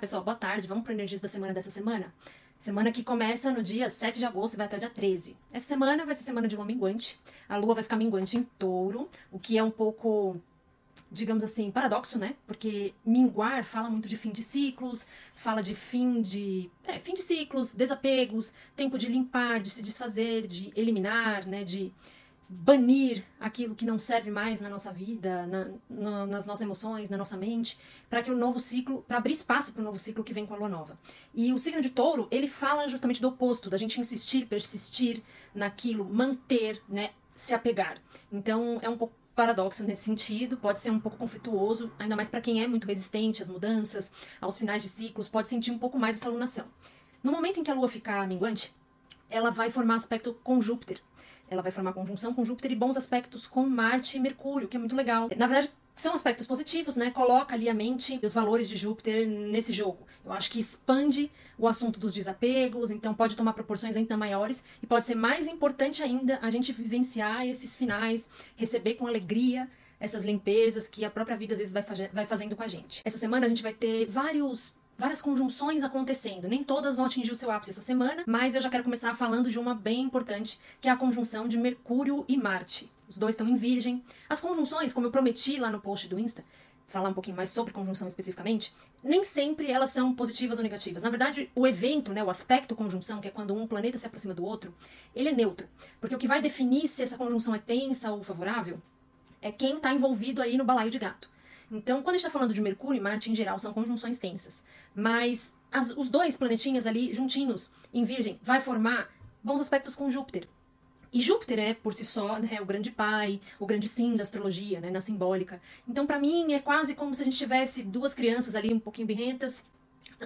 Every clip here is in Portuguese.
pessoal, boa tarde. Vamos para energias da semana dessa semana? Semana que começa no dia 7 de agosto e vai até o dia 13. Essa semana vai ser semana de lua minguante. A lua vai ficar minguante em touro, o que é um pouco, digamos assim, paradoxo, né? Porque minguar fala muito de fim de ciclos, fala de fim de. É, fim de ciclos, desapegos, tempo de limpar, de se desfazer, de eliminar, né? De banir aquilo que não serve mais na nossa vida, na, na, nas nossas emoções, na nossa mente, para que o novo ciclo, para abrir espaço para o novo ciclo que vem com a lua nova. E o signo de Touro, ele fala justamente do oposto, da gente insistir, persistir naquilo, manter, né, se apegar. Então é um pouco paradoxo nesse sentido, pode ser um pouco conflituoso, ainda mais para quem é muito resistente às mudanças, aos finais de ciclos, pode sentir um pouco mais essa alunação. No momento em que a lua ficar minguante, ela vai formar aspecto com Júpiter, ela vai formar conjunção com Júpiter e bons aspectos com Marte e Mercúrio, que é muito legal. Na verdade, são aspectos positivos, né? Coloca ali a mente e os valores de Júpiter nesse jogo. Eu acho que expande o assunto dos desapegos, então pode tomar proporções ainda maiores e pode ser mais importante ainda a gente vivenciar esses finais, receber com alegria essas limpezas que a própria vida às vezes vai, vai fazendo com a gente. Essa semana a gente vai ter vários várias conjunções acontecendo. Nem todas vão atingir o seu ápice essa semana, mas eu já quero começar falando de uma bem importante, que é a conjunção de Mercúrio e Marte. Os dois estão em Virgem. As conjunções, como eu prometi lá no post do Insta, falar um pouquinho mais sobre conjunção especificamente, nem sempre elas são positivas ou negativas. Na verdade, o evento, né, o aspecto conjunção, que é quando um planeta se aproxima do outro, ele é neutro. Porque o que vai definir se essa conjunção é tensa ou favorável é quem está envolvido aí no balaio de gato. Então, quando a gente está falando de Mercúrio e Marte, em geral, são conjunções tensas. Mas as, os dois planetinhas ali juntinhos, em Virgem, vai formar bons aspectos com Júpiter. E Júpiter é, por si só, né, o grande pai, o grande sim da astrologia, né, na simbólica. Então, para mim, é quase como se a gente tivesse duas crianças ali um pouquinho birrentas,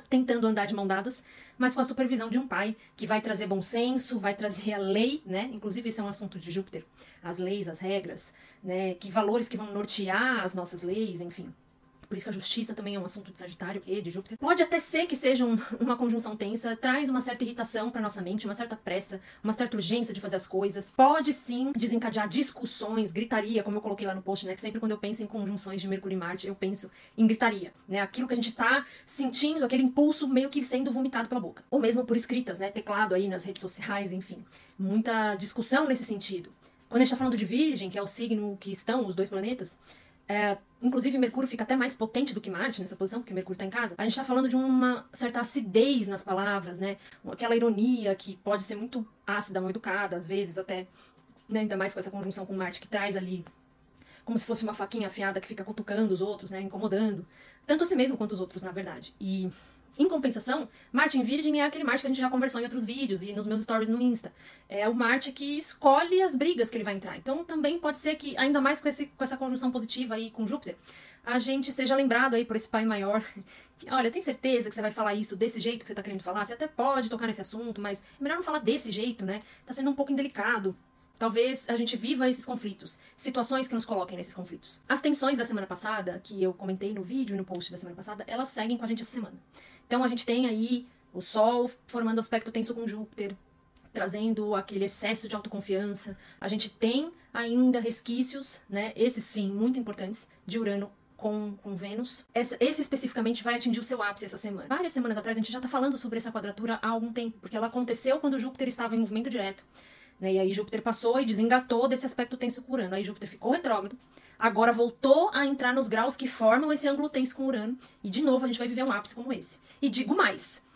tentando andar de mão dadas, mas com a supervisão de um pai que vai trazer bom senso, vai trazer a lei, né? Inclusive isso é um assunto de Júpiter, as leis, as regras, né? Que valores que vão nortear as nossas leis, enfim. Por isso que a justiça também é um assunto de Sagitário, e de Júpiter. Pode até ser que seja um, uma conjunção tensa, traz uma certa irritação para nossa mente, uma certa pressa, uma certa urgência de fazer as coisas. Pode sim desencadear discussões, gritaria, como eu coloquei lá no post, né? Que sempre quando eu penso em conjunções de Mercúrio e Marte, eu penso em gritaria, né? Aquilo que a gente tá sentindo, aquele impulso meio que sendo vomitado pela boca. Ou mesmo por escritas, né? Teclado aí nas redes sociais, enfim. Muita discussão nesse sentido. Quando a gente tá falando de Virgem, que é o signo que estão os dois planetas, é, inclusive, Mercúrio fica até mais potente do que Marte nessa posição, porque Mercúrio está em casa. A gente está falando de uma certa acidez nas palavras, né? Aquela ironia que pode ser muito ácida, mal educada, às vezes até, né? ainda mais com essa conjunção com Marte que traz ali como se fosse uma faquinha afiada que fica cutucando os outros, né? Incomodando. Tanto a si mesmo quanto os outros, na verdade. E em compensação, Marte em Virgem é aquele Marte que a gente já conversou em outros vídeos e nos meus stories no Insta. É o Marte que escolhe as brigas que ele vai entrar. Então também pode ser que, ainda mais com, esse, com essa conjunção positiva aí com Júpiter, a gente seja lembrado aí por esse pai maior. Que, olha, tem certeza que você vai falar isso desse jeito que você tá querendo falar? Você até pode tocar nesse assunto, mas é melhor não falar desse jeito, né? Tá sendo um pouco indelicado. Talvez a gente viva esses conflitos, situações que nos coloquem nesses conflitos. As tensões da semana passada, que eu comentei no vídeo e no post da semana passada, elas seguem com a gente essa semana. Então a gente tem aí o Sol formando aspecto tenso com Júpiter, trazendo aquele excesso de autoconfiança. A gente tem ainda resquícios, né, esses sim, muito importantes, de Urano com, com Vênus. Essa, esse especificamente vai atingir o seu ápice essa semana. Várias semanas atrás a gente já está falando sobre essa quadratura há algum tempo, porque ela aconteceu quando Júpiter estava em movimento direto. Né? E aí Júpiter passou e desengatou desse aspecto tenso com Urano. Aí Júpiter ficou retrógrado, agora voltou a entrar nos graus que formam esse ângulo tenso com Urano, e de novo a gente vai viver um ápice como esse. E digo mais,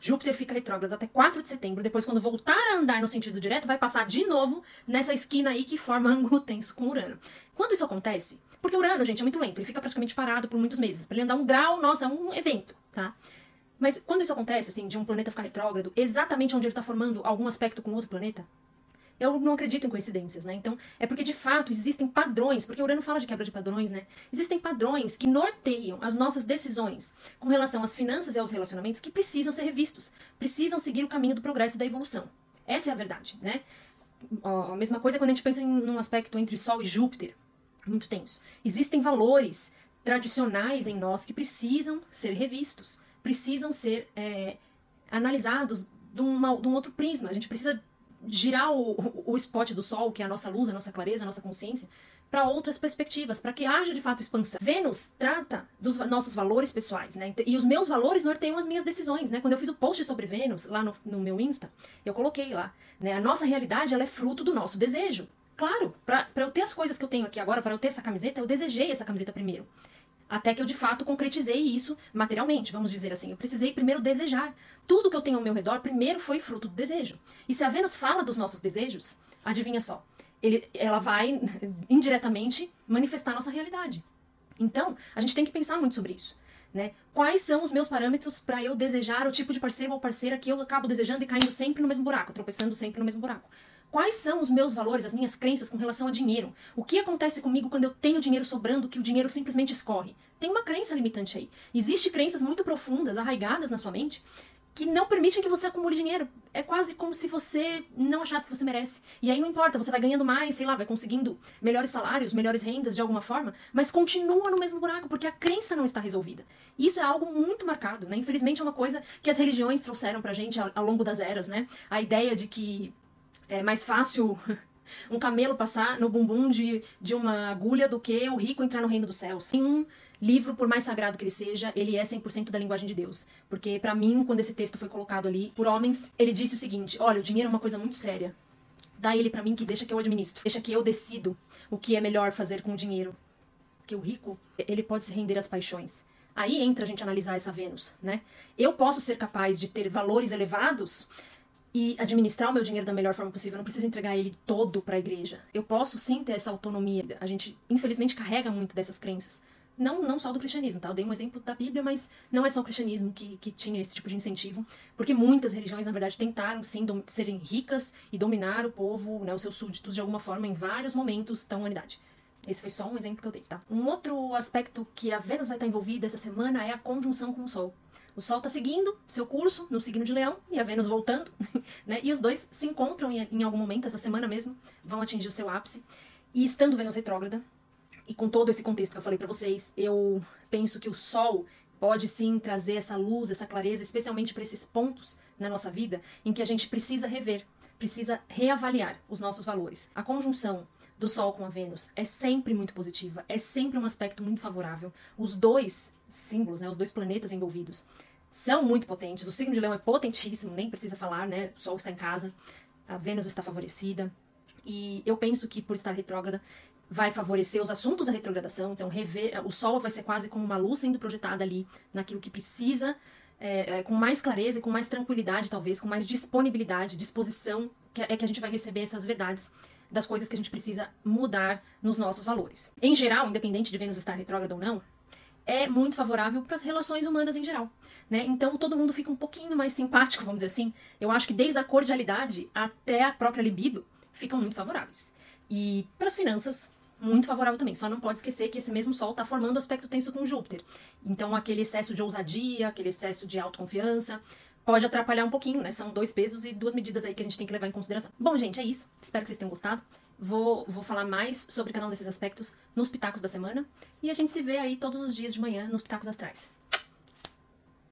Júpiter fica retrógrado até 4 de setembro, depois quando voltar a andar no sentido direto, vai passar de novo nessa esquina aí que forma ângulo tenso com Urano. Quando isso acontece, porque Urano, gente, é muito lento, ele fica praticamente parado por muitos meses. Para ele andar um grau, nossa, é um evento, tá? Mas quando isso acontece, assim, de um planeta ficar retrógrado, exatamente onde ele está formando algum aspecto com outro planeta, eu não acredito em coincidências, né? Então, é porque de fato existem padrões, porque Urano fala de quebra de padrões, né? Existem padrões que norteiam as nossas decisões com relação às finanças e aos relacionamentos que precisam ser revistos, precisam seguir o caminho do progresso e da evolução. Essa é a verdade, né? A mesma coisa quando a gente pensa em um aspecto entre Sol e Júpiter, muito tenso. Existem valores tradicionais em nós que precisam ser revistos, precisam ser é, analisados de, uma, de um outro prisma. A gente precisa girar o, o spot do sol, que é a nossa luz, a nossa clareza, a nossa consciência, para outras perspectivas, para que haja de fato expansão. Vênus trata dos nossos valores pessoais, né? E os meus valores norteiam as minhas decisões, né? Quando eu fiz o post sobre Vênus lá no, no meu Insta, eu coloquei lá, né? A nossa realidade ela é fruto do nosso desejo. Claro, para eu ter as coisas que eu tenho aqui agora, para eu ter essa camiseta, eu desejei essa camiseta primeiro. Até que eu de fato concretizei isso materialmente, vamos dizer assim. Eu precisei primeiro desejar. Tudo que eu tenho ao meu redor primeiro foi fruto do desejo. E se a Vênus fala dos nossos desejos, adivinha só, ele, ela vai indiretamente manifestar nossa realidade. Então, a gente tem que pensar muito sobre isso. Né? Quais são os meus parâmetros para eu desejar o tipo de parceiro ou parceira que eu acabo desejando e caindo sempre no mesmo buraco, tropeçando sempre no mesmo buraco? Quais são os meus valores, as minhas crenças com relação a dinheiro? O que acontece comigo quando eu tenho dinheiro sobrando que o dinheiro simplesmente escorre? Tem uma crença limitante aí. Existem crenças muito profundas, arraigadas na sua mente, que não permitem que você acumule dinheiro. É quase como se você não achasse que você merece. E aí não importa, você vai ganhando mais, sei lá, vai conseguindo melhores salários, melhores rendas de alguma forma, mas continua no mesmo buraco porque a crença não está resolvida. Isso é algo muito marcado, né? Infelizmente é uma coisa que as religiões trouxeram pra gente ao, longo das eras, né? A ideia de que é mais fácil um camelo passar no bumbum de, de uma agulha do que o rico entrar no reino dos céus. Nenhum livro, por mais sagrado que ele seja, ele é 100% da linguagem de Deus. Porque, para mim, quando esse texto foi colocado ali por homens, ele disse o seguinte: olha, o dinheiro é uma coisa muito séria. Dá ele para mim que deixa que eu administro. Deixa que eu decido o que é melhor fazer com o dinheiro. Porque o rico, ele pode se render às paixões. Aí entra a gente analisar essa Vênus, né? Eu posso ser capaz de ter valores elevados e administrar o meu dinheiro da melhor forma possível. Eu não preciso entregar ele todo para a igreja. Eu posso sim ter essa autonomia. A gente, infelizmente, carrega muito dessas crenças. Não, não só do cristianismo, tá? Eu dei um exemplo da Bíblia, mas não é só o cristianismo que, que tinha esse tipo de incentivo. Porque muitas religiões, na verdade, tentaram sim serem ricas e dominar o povo, né, os seus súditos, de alguma forma, em vários momentos da humanidade. Esse foi só um exemplo que eu dei, tá? Um outro aspecto que a Vênus vai estar envolvida essa semana é a conjunção com o Sol. O Sol está seguindo seu curso no signo de Leão e a Vênus voltando, né? E os dois se encontram em, em algum momento, essa semana mesmo, vão atingir o seu ápice. E estando Vênus retrógrada, e com todo esse contexto que eu falei para vocês, eu penso que o Sol pode sim trazer essa luz, essa clareza, especialmente para esses pontos na nossa vida em que a gente precisa rever, precisa reavaliar os nossos valores. A conjunção do Sol com a Vênus é sempre muito positiva, é sempre um aspecto muito favorável. Os dois símbolos, né, os dois planetas envolvidos, são muito potentes. O signo de Leão é potentíssimo, nem precisa falar, né? O Sol está em casa, a Vênus está favorecida. E eu penso que por estar retrógrada vai favorecer os assuntos da retrogradação. Então, rever, o Sol vai ser quase como uma luz sendo projetada ali naquilo que precisa, é, é, com mais clareza e com mais tranquilidade, talvez, com mais disponibilidade, disposição, que é que a gente vai receber essas verdades das coisas que a gente precisa mudar nos nossos valores. Em geral, independente de Vênus estar retrógrada ou não, é muito favorável para as relações humanas em geral. Né? Então todo mundo fica um pouquinho mais simpático, vamos dizer assim. Eu acho que desde a cordialidade até a própria libido ficam muito favoráveis. E para as finanças, muito favorável também. Só não pode esquecer que esse mesmo Sol está formando aspecto tenso com Júpiter. Então aquele excesso de ousadia, aquele excesso de autoconfiança, pode atrapalhar um pouquinho, né? São dois pesos e duas medidas aí que a gente tem que levar em consideração. Bom, gente, é isso. Espero que vocês tenham gostado. Vou, vou falar mais sobre cada um desses aspectos nos Pitacos da Semana. E a gente se vê aí todos os dias de manhã nos Pitacos Astrais.